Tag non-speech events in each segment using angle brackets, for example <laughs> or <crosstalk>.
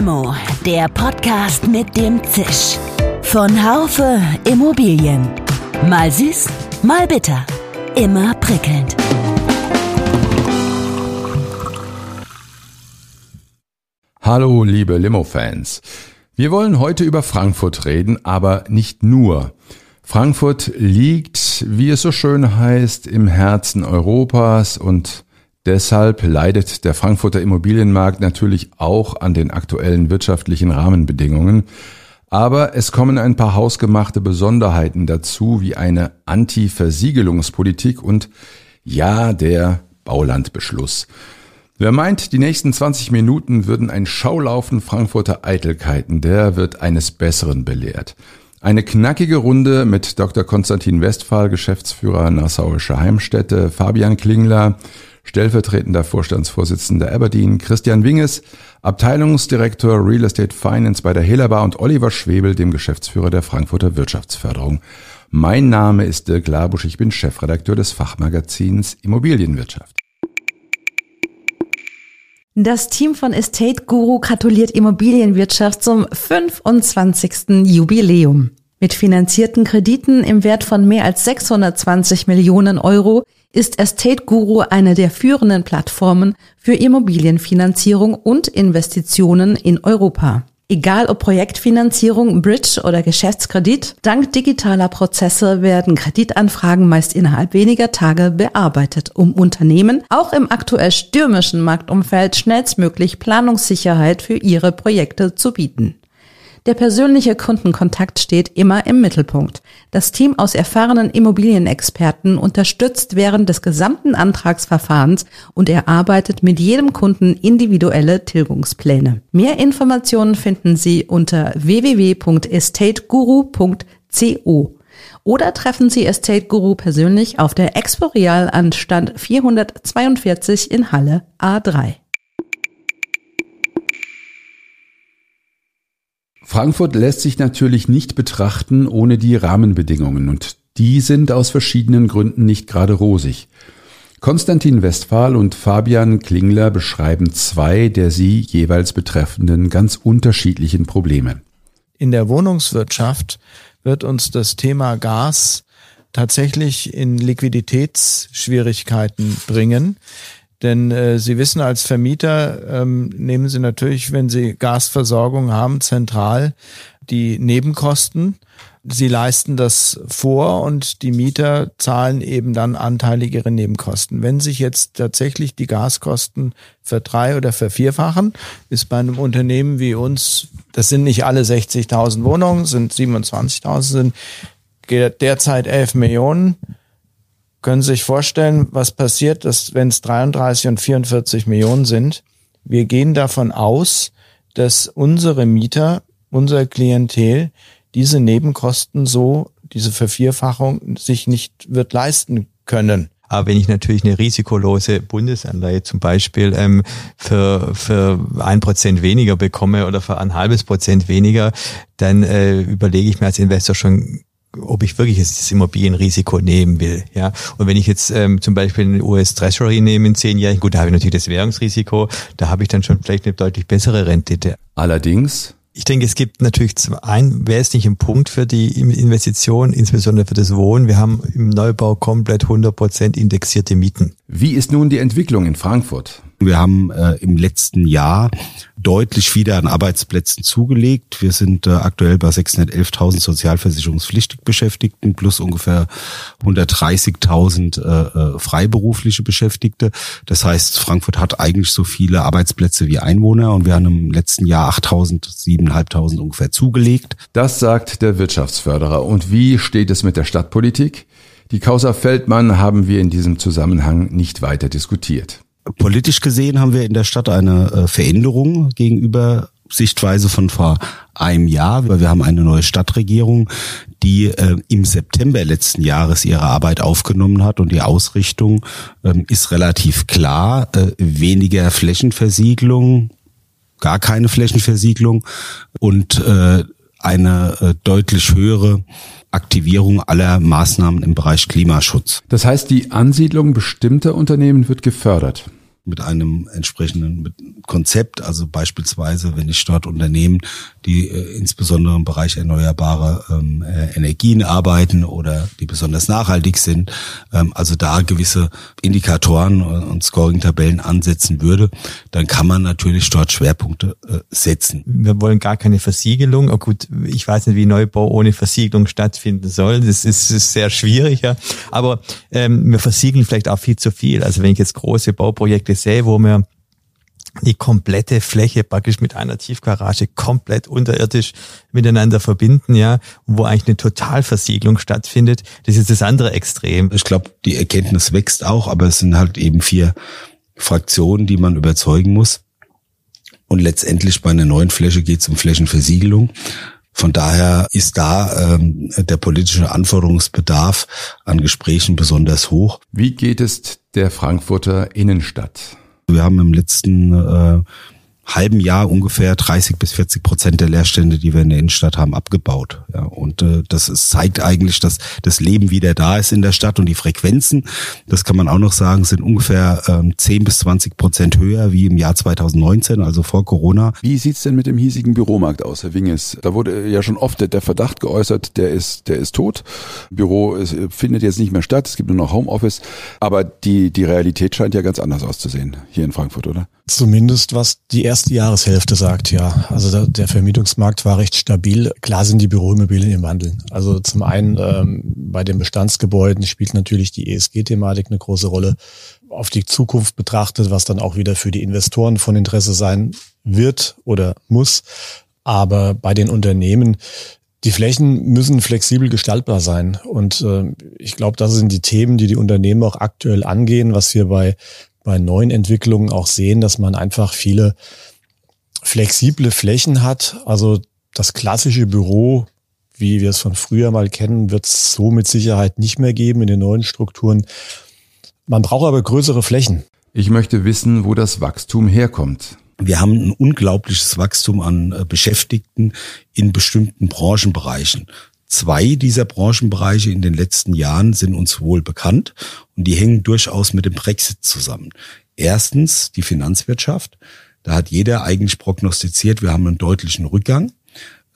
Limo, der Podcast mit dem Zisch. Von Haufe Immobilien. Mal süß, mal bitter. Immer prickelnd. Hallo, liebe Limo-Fans. Wir wollen heute über Frankfurt reden, aber nicht nur. Frankfurt liegt, wie es so schön heißt, im Herzen Europas und deshalb leidet der Frankfurter Immobilienmarkt natürlich auch an den aktuellen wirtschaftlichen Rahmenbedingungen. Aber es kommen ein paar hausgemachte Besonderheiten dazu, wie eine Anti-Versiegelungspolitik und ja, der Baulandbeschluss. Wer meint, die nächsten 20 Minuten würden ein Schaulaufen Frankfurter Eitelkeiten, der wird eines Besseren belehrt. Eine knackige Runde mit Dr. Konstantin Westphal, Geschäftsführer Nassauische Heimstätte, Fabian Klingler, stellvertretender Vorstandsvorsitzender Aberdeen, Christian Winges, Abteilungsdirektor Real Estate Finance bei der Hellerbar und Oliver Schwebel, dem Geschäftsführer der Frankfurter Wirtschaftsförderung. Mein Name ist Dirk Labusch, ich bin Chefredakteur des Fachmagazins Immobilienwirtschaft. Das Team von Estate Guru gratuliert Immobilienwirtschaft zum 25. Jubiläum. Mit finanzierten Krediten im Wert von mehr als 620 Millionen Euro ist Estate Guru eine der führenden Plattformen für Immobilienfinanzierung und Investitionen in Europa. Egal ob Projektfinanzierung, Bridge oder Geschäftskredit, dank digitaler Prozesse werden Kreditanfragen meist innerhalb weniger Tage bearbeitet, um Unternehmen auch im aktuell stürmischen Marktumfeld schnellstmöglich Planungssicherheit für ihre Projekte zu bieten. Der persönliche Kundenkontakt steht immer im Mittelpunkt. Das Team aus erfahrenen Immobilienexperten unterstützt während des gesamten Antragsverfahrens und erarbeitet mit jedem Kunden individuelle Tilgungspläne. Mehr Informationen finden Sie unter www.estateguru.co oder treffen Sie Estate Guru persönlich auf der Expo Real an Stand 442 in Halle A3. Frankfurt lässt sich natürlich nicht betrachten ohne die Rahmenbedingungen und die sind aus verschiedenen Gründen nicht gerade rosig. Konstantin Westphal und Fabian Klingler beschreiben zwei der sie jeweils betreffenden ganz unterschiedlichen Probleme. In der Wohnungswirtschaft wird uns das Thema Gas tatsächlich in Liquiditätsschwierigkeiten bringen. Denn äh, Sie wissen, als Vermieter ähm, nehmen Sie natürlich, wenn Sie Gasversorgung haben, zentral die Nebenkosten. Sie leisten das vor und die Mieter zahlen eben dann anteilig ihre Nebenkosten. Wenn sich jetzt tatsächlich die Gaskosten verdrei- oder vervierfachen, ist bei einem Unternehmen wie uns, das sind nicht alle 60.000 Wohnungen, sind 27.000, sind derzeit 11 Millionen, können Sie sich vorstellen, was passiert, dass wenn es 33 und 44 Millionen sind, wir gehen davon aus, dass unsere Mieter, unser Klientel diese Nebenkosten so, diese Vervierfachung sich nicht wird leisten können. Aber wenn ich natürlich eine risikolose Bundesanleihe zum Beispiel ähm, für, für ein Prozent weniger bekomme oder für ein halbes Prozent weniger, dann äh, überlege ich mir als Investor schon ob ich wirklich jetzt das Immobilienrisiko nehmen will. Ja, und wenn ich jetzt ähm, zum Beispiel einen US Treasury nehme in zehn Jahren, gut, da habe ich natürlich das Währungsrisiko, da habe ich dann schon vielleicht eine deutlich bessere Rendite. Allerdings ich denke, es gibt natürlich einen wesentlichen Punkt für die Investition, insbesondere für das Wohnen. Wir haben im Neubau komplett 100 Prozent indexierte Mieten. Wie ist nun die Entwicklung in Frankfurt? Wir haben äh, im letzten Jahr deutlich wieder an Arbeitsplätzen zugelegt. Wir sind äh, aktuell bei 611.000 sozialversicherungspflichtig Beschäftigten plus ungefähr 130.000 äh, äh, freiberufliche Beschäftigte. Das heißt, Frankfurt hat eigentlich so viele Arbeitsplätze wie Einwohner und wir haben im letzten Jahr 8.000, 7.500 ungefähr zugelegt. Das sagt der Wirtschaftsförderer. Und wie steht es mit der Stadtpolitik? Die Causa Feldmann haben wir in diesem Zusammenhang nicht weiter diskutiert. Politisch gesehen haben wir in der Stadt eine äh, Veränderung gegenüber Sichtweise von vor einem Jahr, weil wir haben eine neue Stadtregierung, die äh, im September letzten Jahres ihre Arbeit aufgenommen hat und die Ausrichtung ähm, ist relativ klar. Äh, weniger Flächenversiegelung, gar keine Flächenversiegelung und äh, eine äh, deutlich höhere Aktivierung aller Maßnahmen im Bereich Klimaschutz. Das heißt, die Ansiedlung bestimmter Unternehmen wird gefördert. Mit einem entsprechenden Konzept. Also beispielsweise, wenn ich dort Unternehmen, die äh, insbesondere im Bereich erneuerbare ähm, äh, Energien arbeiten oder die besonders nachhaltig sind, ähm, also da gewisse Indikatoren und Scoring-Tabellen ansetzen würde, dann kann man natürlich dort Schwerpunkte äh, setzen. Wir wollen gar keine Versiegelung. Oh gut, ich weiß nicht, wie Neubau ohne Versiegelung stattfinden soll. Das ist, ist sehr schwierig. Ja. Aber ähm, wir versiegeln vielleicht auch viel zu viel. Also wenn ich jetzt große Bauprojekte sehe, wo wir die komplette Fläche praktisch mit einer Tiefgarage komplett unterirdisch miteinander verbinden, ja, wo eigentlich eine Totalversiegelung stattfindet. Das ist das andere Extrem. Ich glaube, die Erkenntnis wächst auch, aber es sind halt eben vier Fraktionen, die man überzeugen muss. Und letztendlich bei einer neuen Fläche geht es um Flächenversiegelung. Von daher ist da ähm, der politische Anforderungsbedarf an Gesprächen besonders hoch. Wie geht es der Frankfurter Innenstadt? Wir haben im letzten äh, halben Jahr ungefähr 30 bis 40 Prozent der Leerstände, die wir in der Innenstadt haben, abgebaut. Ja, und äh, das ist, zeigt eigentlich, dass das Leben wieder da ist in der Stadt und die Frequenzen, das kann man auch noch sagen, sind ungefähr ähm, 10 bis 20 Prozent höher wie im Jahr 2019, also vor Corona. Wie sieht's denn mit dem hiesigen Büromarkt aus, Herr Winges? Da wurde ja schon oft der Verdacht geäußert, der ist, der ist tot. Büro ist, findet jetzt nicht mehr statt, es gibt nur noch Homeoffice. Aber die, die Realität scheint ja ganz anders auszusehen hier in Frankfurt, oder? Zumindest was die erste Jahreshälfte sagt, ja. Also der, Vermietungsmarkt war recht stabil. Klar sind die Büroimmobilien im Wandel. Also zum einen ähm, bei den Bestandsgebäuden spielt natürlich die ESG-Thematik eine große Rolle. Auf die Zukunft betrachtet, was dann auch wieder für die Investoren von Interesse sein wird oder muss. Aber bei den Unternehmen die Flächen müssen flexibel gestaltbar sein. Und äh, ich glaube, das sind die Themen, die die Unternehmen auch aktuell angehen, was wir bei bei neuen Entwicklungen auch sehen, dass man einfach viele flexible Flächen hat. Also das klassische Büro, wie wir es von früher mal kennen, wird es so mit Sicherheit nicht mehr geben in den neuen Strukturen. Man braucht aber größere Flächen. Ich möchte wissen, wo das Wachstum herkommt. Wir haben ein unglaubliches Wachstum an äh, Beschäftigten in bestimmten Branchenbereichen. Zwei dieser Branchenbereiche in den letzten Jahren sind uns wohl bekannt und die hängen durchaus mit dem Brexit zusammen. Erstens die Finanzwirtschaft. Da hat jeder eigentlich prognostiziert, wir haben einen deutlichen Rückgang.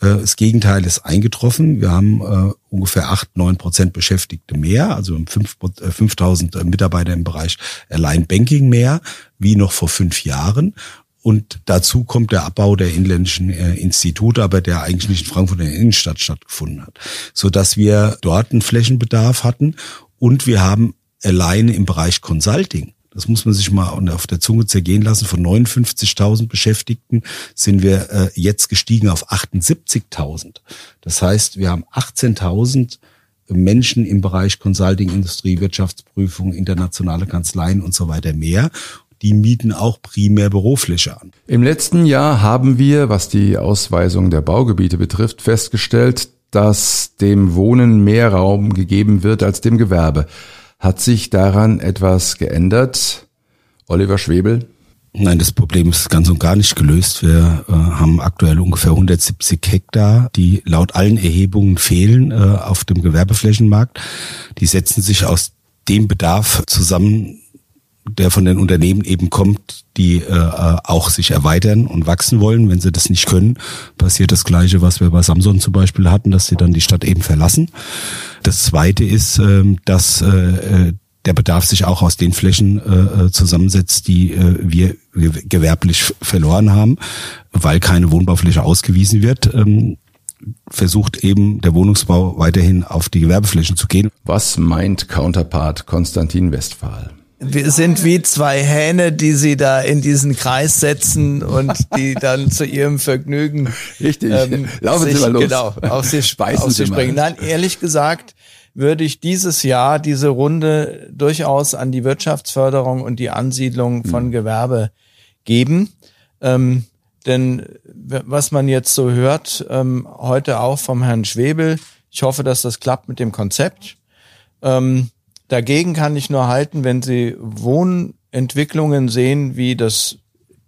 Äh, das Gegenteil ist eingetroffen. Wir haben äh, ungefähr acht, neun Prozent Beschäftigte mehr, also 5000 äh, Mitarbeiter im Bereich Allein Banking mehr, wie noch vor fünf Jahren. Und dazu kommt der Abbau der inländischen äh, Institute, aber der eigentlich nicht in Frankfurt in der Innenstadt stattgefunden hat, so dass wir dort einen Flächenbedarf hatten und wir haben alleine im Bereich Consulting das muss man sich mal auf der Zunge zergehen lassen. Von 59.000 Beschäftigten sind wir äh, jetzt gestiegen auf 78.000. Das heißt, wir haben 18.000 Menschen im Bereich Consulting, Industrie, Wirtschaftsprüfung, internationale Kanzleien und so weiter mehr die mieten auch primär Bürofläche an. Im letzten Jahr haben wir, was die Ausweisung der Baugebiete betrifft, festgestellt, dass dem Wohnen mehr Raum gegeben wird als dem Gewerbe. Hat sich daran etwas geändert? Oliver Schwebel? Nein, das Problem ist ganz und gar nicht gelöst. Wir äh, haben aktuell ungefähr 170 Hektar, die laut allen Erhebungen fehlen äh, auf dem Gewerbeflächenmarkt. Die setzen sich aus dem Bedarf zusammen, der von den Unternehmen eben kommt, die äh, auch sich erweitern und wachsen wollen. Wenn sie das nicht können, passiert das Gleiche, was wir bei Samsung zum Beispiel hatten, dass sie dann die Stadt eben verlassen. Das Zweite ist, äh, dass äh, der Bedarf sich auch aus den Flächen äh, zusammensetzt, die äh, wir gewerblich verloren haben, weil keine Wohnbaufläche ausgewiesen wird. Ähm, versucht eben der Wohnungsbau weiterhin auf die Gewerbeflächen zu gehen. Was meint Counterpart Konstantin Westphal? Wir sind wie zwei Hähne, die sie da in diesen Kreis setzen und die dann zu ihrem Vergnügen Richtig. Ähm, Laufen sich, Sie mal los. Genau, auf sie, Speisen auf sie springen. Nein, ehrlich gesagt würde ich dieses Jahr diese Runde durchaus an die Wirtschaftsförderung und die Ansiedlung von hm. Gewerbe geben. Ähm, denn was man jetzt so hört, ähm, heute auch vom Herrn Schwebel, ich hoffe, dass das klappt mit dem Konzept. Ähm, Dagegen kann ich nur halten, wenn Sie Wohnentwicklungen sehen, wie das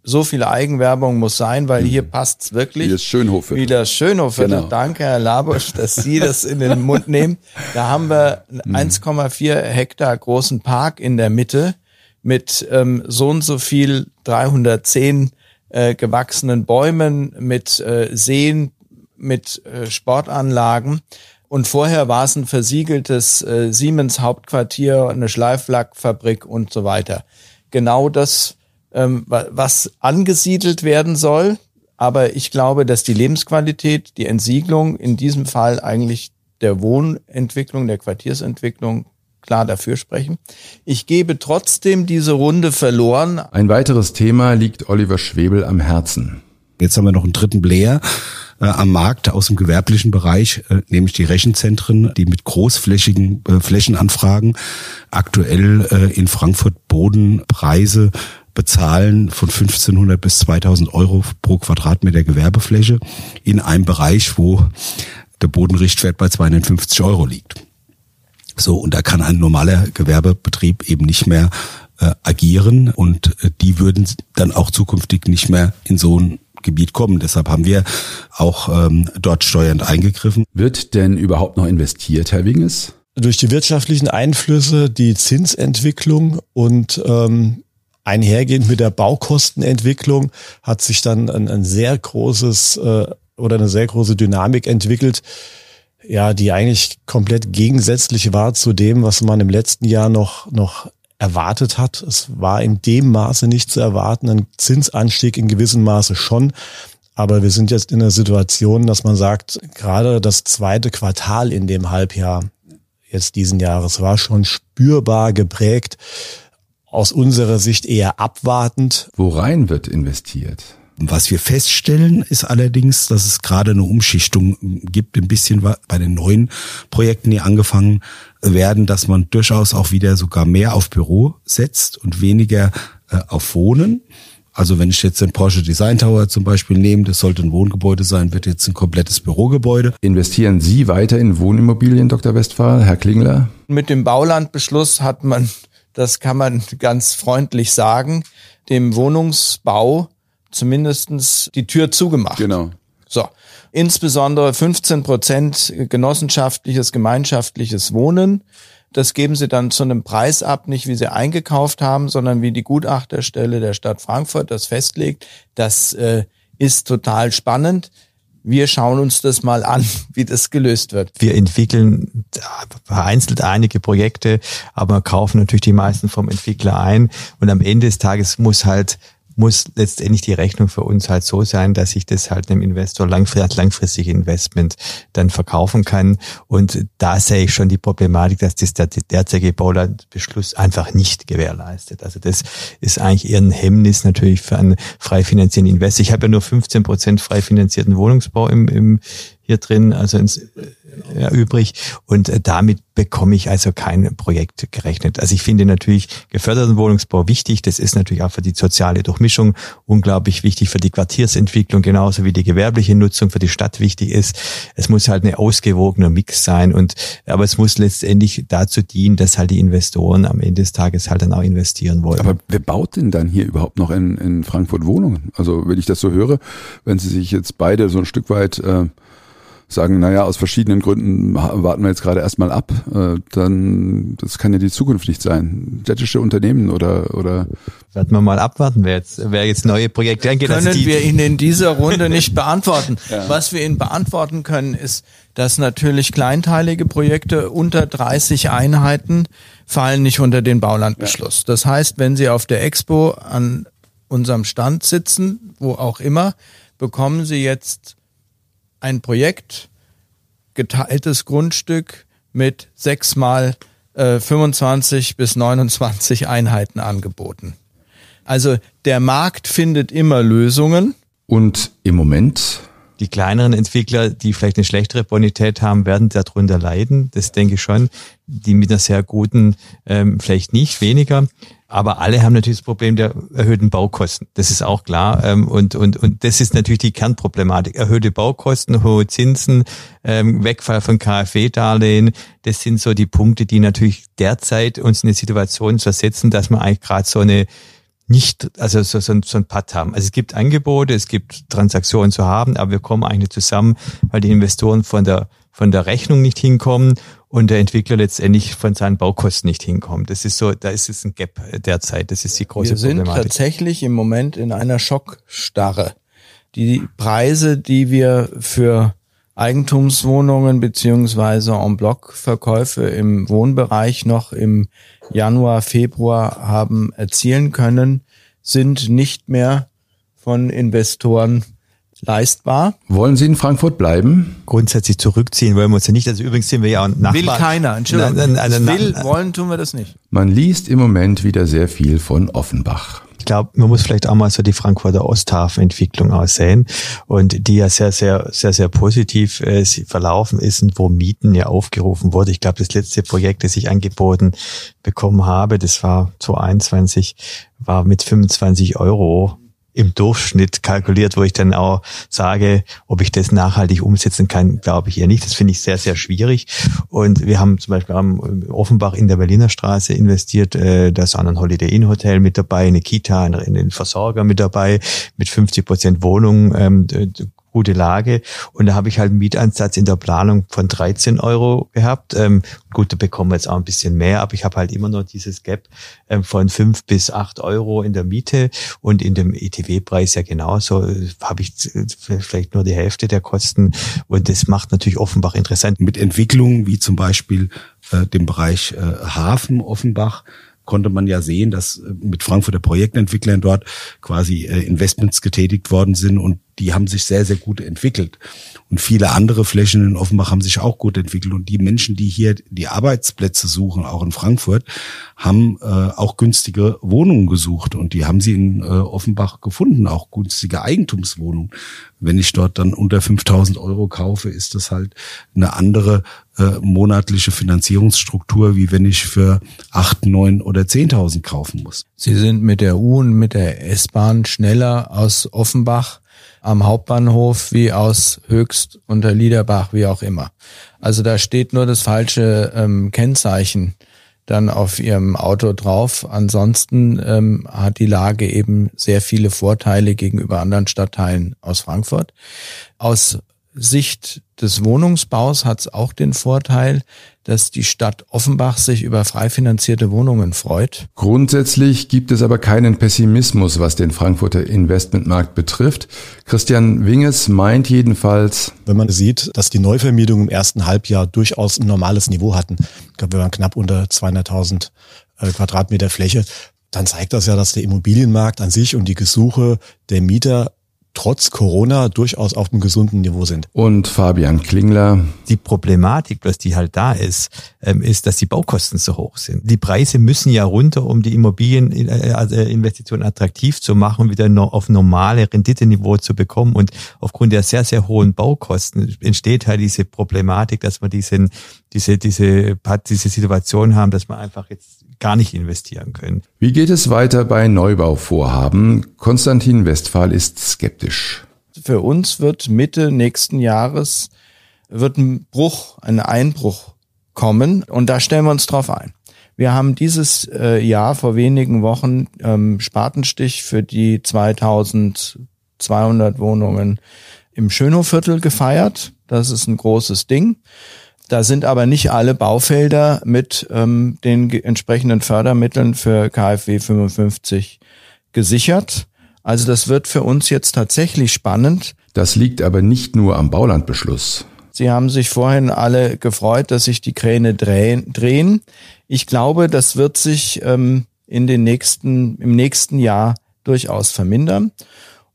so viel Eigenwerbung muss sein, weil hier mhm. passt's wirklich. Wie das Schönhof. Wie das Schönhof. Genau. Danke, Herr Labusch, dass Sie <laughs> das in den Mund nehmen. Da haben wir 1,4 mhm. Hektar großen Park in der Mitte mit ähm, so und so viel 310 äh, gewachsenen Bäumen, mit äh, Seen, mit äh, Sportanlagen. Und vorher war es ein versiegeltes äh, Siemens Hauptquartier, eine Schleiflackfabrik und so weiter. Genau das, ähm, was angesiedelt werden soll. Aber ich glaube, dass die Lebensqualität, die Entsiegelung in diesem Fall eigentlich der Wohnentwicklung, der Quartiersentwicklung klar dafür sprechen. Ich gebe trotzdem diese Runde verloren. Ein weiteres Thema liegt Oliver Schwebel am Herzen. Jetzt haben wir noch einen dritten Player äh, am Markt aus dem gewerblichen Bereich, äh, nämlich die Rechenzentren, die mit großflächigen äh, Flächenanfragen aktuell äh, in Frankfurt Bodenpreise bezahlen von 1500 bis 2000 Euro pro Quadratmeter Gewerbefläche in einem Bereich, wo der Bodenrichtwert bei 250 Euro liegt. So, und da kann ein normaler Gewerbebetrieb eben nicht mehr äh, agieren und äh, die würden dann auch zukünftig nicht mehr in so ein Gebiet kommen. Deshalb haben wir auch ähm, dort steuernd eingegriffen. Wird denn überhaupt noch investiert, Herr Winges? Durch die wirtschaftlichen Einflüsse, die Zinsentwicklung und ähm, einhergehend mit der Baukostenentwicklung hat sich dann ein, ein sehr großes äh, oder eine sehr große Dynamik entwickelt, ja, die eigentlich komplett gegensätzlich war zu dem, was man im letzten Jahr noch, noch erwartet hat. Es war in dem Maße nicht zu erwarten, ein Zinsanstieg in gewissem Maße schon. Aber wir sind jetzt in der Situation, dass man sagt, gerade das zweite Quartal in dem Halbjahr jetzt diesen Jahres war schon spürbar geprägt. Aus unserer Sicht eher abwartend. Worein wird investiert? Was wir feststellen, ist allerdings, dass es gerade eine Umschichtung gibt, ein bisschen bei den neuen Projekten, die angefangen werden, dass man durchaus auch wieder sogar mehr auf Büro setzt und weniger äh, auf Wohnen. Also wenn ich jetzt den Porsche Design Tower zum Beispiel nehme, das sollte ein Wohngebäude sein, wird jetzt ein komplettes Bürogebäude. Investieren Sie weiter in Wohnimmobilien, Dr. Westphal, Herr Klingler? Mit dem Baulandbeschluss hat man, das kann man ganz freundlich sagen, dem Wohnungsbau zumindestens die Tür zugemacht. Genau. So. Insbesondere 15 Prozent genossenschaftliches, gemeinschaftliches Wohnen. Das geben sie dann zu einem Preis ab, nicht wie sie eingekauft haben, sondern wie die Gutachterstelle der Stadt Frankfurt das festlegt. Das äh, ist total spannend. Wir schauen uns das mal an, <laughs> wie das gelöst wird. Wir entwickeln vereinzelt einige Projekte, aber kaufen natürlich die meisten vom Entwickler ein. Und am Ende des Tages muss halt muss letztendlich die Rechnung für uns halt so sein, dass ich das halt einem Investor langfristig, langfristige Investment dann verkaufen kann. Und da sehe ich schon die Problematik, dass das der derzeitige Baulandbeschluss einfach nicht gewährleistet. Also das ist eigentlich eher ein Hemmnis natürlich für einen frei finanzierenden Investor. Ich habe ja nur 15 Prozent frei finanzierten Wohnungsbau im, im hier drin, also ins, äh, übrig. Und äh, damit bekomme ich also kein Projekt gerechnet. Also ich finde natürlich geförderten Wohnungsbau wichtig. Das ist natürlich auch für die soziale Durchmischung unglaublich wichtig, für die Quartiersentwicklung genauso wie die gewerbliche Nutzung für die Stadt wichtig ist. Es muss halt eine ausgewogene Mix sein und aber es muss letztendlich dazu dienen, dass halt die Investoren am Ende des Tages halt dann auch investieren wollen. Aber wer baut denn dann hier überhaupt noch in, in Frankfurt Wohnungen? Also wenn ich das so höre, wenn Sie sich jetzt beide so ein Stück weit äh, sagen, naja, aus verschiedenen Gründen warten wir jetzt gerade erstmal ab, äh, dann das kann ja die Zukunft nicht sein. Städtische Unternehmen oder oder Werden wir mal abwarten, wer jetzt, wer jetzt neue Projekte angeht. Können also die, wir Ihnen in dieser Runde nicht <laughs> beantworten. <laughs> ja. Was wir Ihnen beantworten können, ist, dass natürlich kleinteilige Projekte unter 30 Einheiten fallen nicht unter den Baulandbeschluss. Ja. Das heißt, wenn Sie auf der Expo an unserem Stand sitzen, wo auch immer, bekommen Sie jetzt ein Projekt, geteiltes Grundstück mit sechs mal äh, 25 bis 29 Einheiten angeboten. Also der Markt findet immer Lösungen. Und im Moment die kleineren Entwickler, die vielleicht eine schlechtere Bonität haben, werden darunter leiden. Das denke ich schon. Die mit einer sehr guten, ähm, vielleicht nicht weniger. Aber alle haben natürlich das Problem der erhöhten Baukosten. Das ist auch klar. Ähm, und, und, und das ist natürlich die Kernproblematik. Erhöhte Baukosten, hohe Zinsen, ähm, Wegfall von KfW-Darlehen. Das sind so die Punkte, die natürlich derzeit uns in eine Situation versetzen, dass man eigentlich gerade so eine nicht, also so, so, so ein Pad haben. Also es gibt Angebote, es gibt Transaktionen zu haben, aber wir kommen eigentlich nicht zusammen, weil die Investoren von der von der Rechnung nicht hinkommen und der Entwickler letztendlich von seinen Baukosten nicht hinkommt. Das ist so, da ist es ein Gap derzeit. Das ist die große Wir sind Problematik. tatsächlich im Moment in einer Schockstarre. Die Preise, die wir für Eigentumswohnungen beziehungsweise en bloc Verkäufe im Wohnbereich noch im Januar, Februar haben erzielen können, sind nicht mehr von Investoren leistbar. Wollen Sie in Frankfurt bleiben? Grundsätzlich zurückziehen wollen wir uns ja nicht. Also übrigens sind wir ja auch Nachbarn. Will keiner, Entschuldigung. Nein, nein, nein, nein, will, wollen tun wir das nicht. Man liest im Moment wieder sehr viel von Offenbach. Ich glaube, man muss vielleicht auch mal so die Frankfurter Osthafenentwicklung aussehen und die ja sehr, sehr, sehr, sehr positiv äh, verlaufen ist und wo Mieten ja aufgerufen wurde. Ich glaube, das letzte Projekt, das ich angeboten bekommen habe, das war 2021, war mit 25 Euro im Durchschnitt kalkuliert, wo ich dann auch sage, ob ich das nachhaltig umsetzen kann, glaube ich eher nicht. Das finde ich sehr, sehr schwierig. Und wir haben zum Beispiel am Offenbach in der Berliner Straße investiert. äh, Da ist auch ein Holiday Inn Hotel mit dabei, eine Kita, ein- einen Versorger mit dabei, mit 50 Prozent Wohnung. ähm, gute Lage. Und da habe ich halt einen Mietansatz in der Planung von 13 Euro gehabt. Ähm, gut, da bekommen wir jetzt auch ein bisschen mehr, aber ich habe halt immer noch dieses Gap ähm, von 5 bis 8 Euro in der Miete und in dem ETW-Preis ja genauso äh, habe ich äh, vielleicht nur die Hälfte der Kosten und das macht natürlich Offenbach interessant. Mit Entwicklungen wie zum Beispiel äh, dem Bereich äh, Hafen Offenbach konnte man ja sehen, dass äh, mit Frankfurter Projektentwicklern dort quasi äh, Investments getätigt worden sind und die haben sich sehr, sehr gut entwickelt. Und viele andere Flächen in Offenbach haben sich auch gut entwickelt. Und die Menschen, die hier die Arbeitsplätze suchen, auch in Frankfurt, haben äh, auch günstige Wohnungen gesucht. Und die haben sie in äh, Offenbach gefunden, auch günstige Eigentumswohnungen. Wenn ich dort dann unter 5000 Euro kaufe, ist das halt eine andere äh, monatliche Finanzierungsstruktur, wie wenn ich für 8, 9 oder 10.000 kaufen muss. Sie sind mit der U und mit der S-Bahn schneller aus Offenbach am Hauptbahnhof wie aus Höchst unter Liederbach, wie auch immer. Also da steht nur das falsche ähm, Kennzeichen dann auf Ihrem Auto drauf. Ansonsten ähm, hat die Lage eben sehr viele Vorteile gegenüber anderen Stadtteilen aus Frankfurt. Aus Sicht des Wohnungsbaus hat es auch den Vorteil, dass die Stadt Offenbach sich über frei finanzierte Wohnungen freut. Grundsätzlich gibt es aber keinen Pessimismus, was den Frankfurter Investmentmarkt betrifft. Christian Winges meint jedenfalls, Wenn man sieht, dass die Neuvermietungen im ersten Halbjahr durchaus ein normales Niveau hatten, ich glaube, wir waren knapp unter 200.000 äh, Quadratmeter Fläche, dann zeigt das ja, dass der Immobilienmarkt an sich und die Gesuche der Mieter trotz Corona durchaus auf einem gesunden Niveau sind. und Fabian Klingler, Die Problematik, bloß die halt da ist, ähm, ist, dass die Baukosten so hoch sind. Die Preise müssen ja runter, um die Immobilieninvestitionen attraktiv zu machen, wieder auf normale Renditeniveau zu bekommen. Und aufgrund der sehr, sehr hohen Baukosten entsteht halt diese Problematik, dass wir diesen, diese, diese, diese Situation haben, dass wir einfach jetzt gar nicht investieren können. wie geht es weiter bei Neubauvorhaben? Konstantin Westphal ist skeptisch. für uns wird Mitte nächsten Jahres wird ein Bruch, ein Einbruch kommen und da stellen wir uns drauf ein. Wir haben dieses äh, Jahr vor wenigen Wochen ähm, Spatenstich für die 2200 Wohnungen im Schönhofviertel gefeiert. Das ist ein großes Ding. Da sind aber nicht alle Baufelder mit ähm, den entsprechenden Fördermitteln für KfW 55 gesichert. Also das wird für uns jetzt tatsächlich spannend. Das liegt aber nicht nur am Baulandbeschluss. Sie haben sich vorhin alle gefreut, dass sich die Kräne drehen. drehen. Ich glaube, das wird sich ähm, in den nächsten, im nächsten Jahr durchaus vermindern.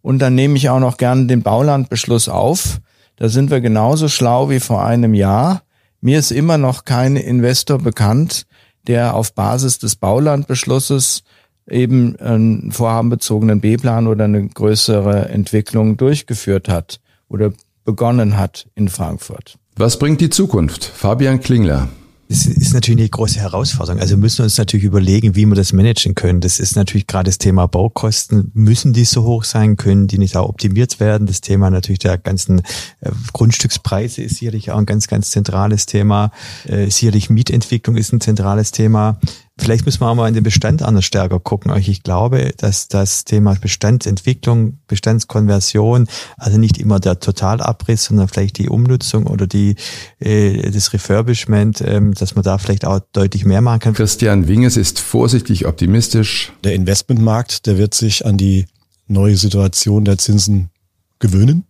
Und dann nehme ich auch noch gerne den Baulandbeschluss auf. Da sind wir genauso schlau wie vor einem Jahr. Mir ist immer noch kein Investor bekannt, der auf Basis des Baulandbeschlusses eben einen vorhabenbezogenen B-Plan oder eine größere Entwicklung durchgeführt hat oder begonnen hat in Frankfurt. Was bringt die Zukunft? Fabian Klingler. Das ist natürlich eine große Herausforderung. Also wir müssen uns natürlich überlegen, wie wir das managen können. Das ist natürlich gerade das Thema Baukosten. Müssen die so hoch sein? Können die nicht auch optimiert werden? Das Thema natürlich der ganzen äh, Grundstückspreise ist sicherlich auch ein ganz, ganz zentrales Thema. Äh, sicherlich Mietentwicklung ist ein zentrales Thema. Vielleicht müssen wir auch mal in den Bestand anders stärker gucken. Ich glaube, dass das Thema Bestandsentwicklung, Bestandskonversion, also nicht immer der Totalabriss, sondern vielleicht die Umnutzung oder die äh, das Refurbishment, ähm, dass man da vielleicht auch deutlich mehr machen kann. Christian Winges ist vorsichtig optimistisch. Der Investmentmarkt, der wird sich an die neue Situation der Zinsen gewöhnen.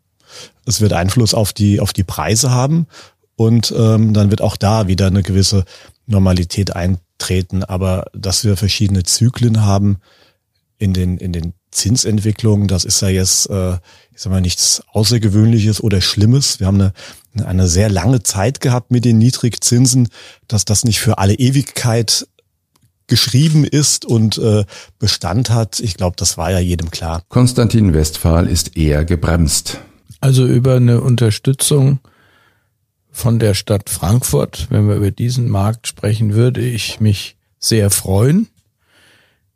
Es wird Einfluss auf die auf die Preise haben und ähm, dann wird auch da wieder eine gewisse Normalität eintreten. Aber dass wir verschiedene Zyklen haben in den, in den Zinsentwicklungen, das ist ja jetzt, äh, ich sag mal, nichts Außergewöhnliches oder Schlimmes. Wir haben eine, eine sehr lange Zeit gehabt mit den Niedrigzinsen, dass das nicht für alle Ewigkeit geschrieben ist und äh, Bestand hat. Ich glaube, das war ja jedem klar. Konstantin Westphal ist eher gebremst. Also über eine Unterstützung von der Stadt Frankfurt, wenn wir über diesen Markt sprechen, würde ich mich sehr freuen.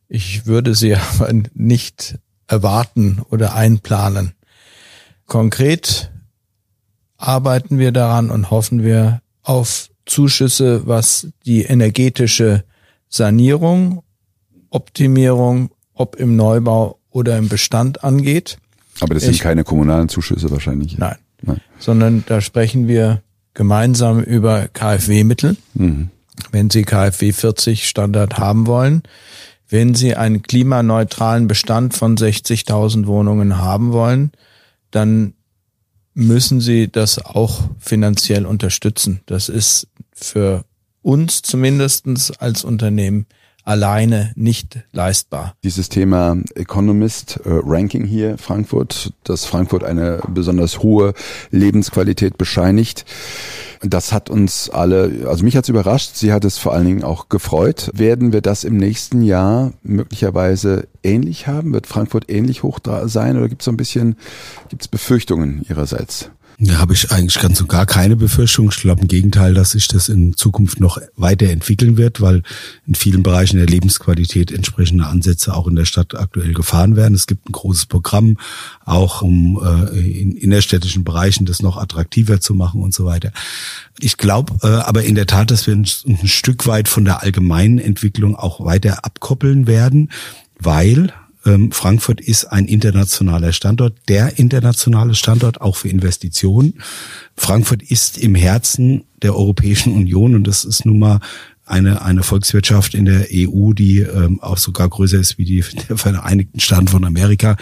Ich würde sie <laughs> aber nicht erwarten oder einplanen. Konkret arbeiten wir daran und hoffen wir auf Zuschüsse, was die energetische Sanierung, Optimierung, ob im Neubau oder im Bestand angeht. Aber das sind ich, keine kommunalen Zuschüsse wahrscheinlich. Nein, nein. Sondern da sprechen wir gemeinsam über KfW-Mittel, mhm. wenn Sie KfW 40 Standard haben wollen. Wenn Sie einen klimaneutralen Bestand von 60.000 Wohnungen haben wollen, dann müssen Sie das auch finanziell unterstützen. Das ist für uns zumindestens als Unternehmen alleine nicht leistbar. Dieses Thema Economist äh, Ranking hier Frankfurt, dass Frankfurt eine besonders hohe Lebensqualität bescheinigt. Das hat uns alle, also mich hat es überrascht, sie hat es vor allen Dingen auch gefreut. Werden wir das im nächsten Jahr möglicherweise ähnlich haben? Wird Frankfurt ähnlich hoch sein oder gibt es so ein bisschen, gibt es Befürchtungen ihrerseits? Da habe ich eigentlich ganz und gar keine Befürchtung. Ich glaube im Gegenteil, dass sich das in Zukunft noch weiterentwickeln wird, weil in vielen Bereichen der Lebensqualität entsprechende Ansätze auch in der Stadt aktuell gefahren werden. Es gibt ein großes Programm, auch um äh, in innerstädtischen Bereichen das noch attraktiver zu machen und so weiter. Ich glaube äh, aber in der Tat, dass wir ein, ein Stück weit von der allgemeinen Entwicklung auch weiter abkoppeln werden, weil ähm, Frankfurt ist ein internationaler Standort, der internationale Standort auch für Investitionen. Frankfurt ist im Herzen der Europäischen Union und das ist nun mal eine, eine Volkswirtschaft in der EU, die ähm, auch sogar größer ist wie die <laughs> der Vereinigten Staaten von Amerika,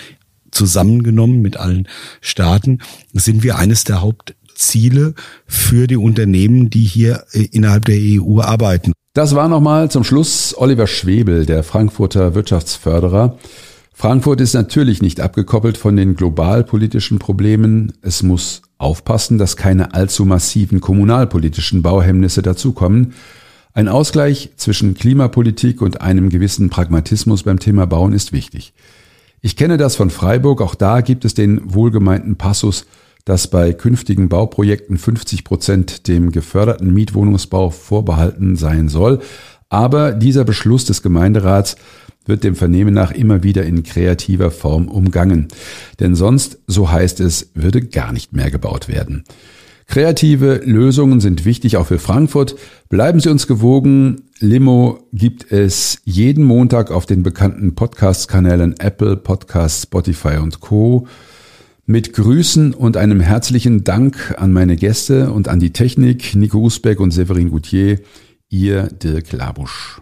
zusammengenommen mit allen Staaten, sind wir eines der Hauptziele für die Unternehmen, die hier äh, innerhalb der EU arbeiten. Das war nochmal zum Schluss Oliver Schwebel, der Frankfurter Wirtschaftsförderer. Frankfurt ist natürlich nicht abgekoppelt von den globalpolitischen Problemen. Es muss aufpassen, dass keine allzu massiven kommunalpolitischen Bauhemmnisse dazukommen. Ein Ausgleich zwischen Klimapolitik und einem gewissen Pragmatismus beim Thema Bauen ist wichtig. Ich kenne das von Freiburg, auch da gibt es den wohlgemeinten Passus, dass bei künftigen Bauprojekten 50 Prozent dem geförderten Mietwohnungsbau vorbehalten sein soll. Aber dieser Beschluss des Gemeinderats wird dem Vernehmen nach immer wieder in kreativer Form umgangen. Denn sonst, so heißt es, würde gar nicht mehr gebaut werden. Kreative Lösungen sind wichtig auch für Frankfurt. Bleiben Sie uns gewogen. Limo gibt es jeden Montag auf den bekannten Podcast-Kanälen Apple, Podcast, Spotify und Co. Mit Grüßen und einem herzlichen Dank an meine Gäste und an die Technik, Nico Usbeck und Severin Goutier, Ihr Dirk Labusch.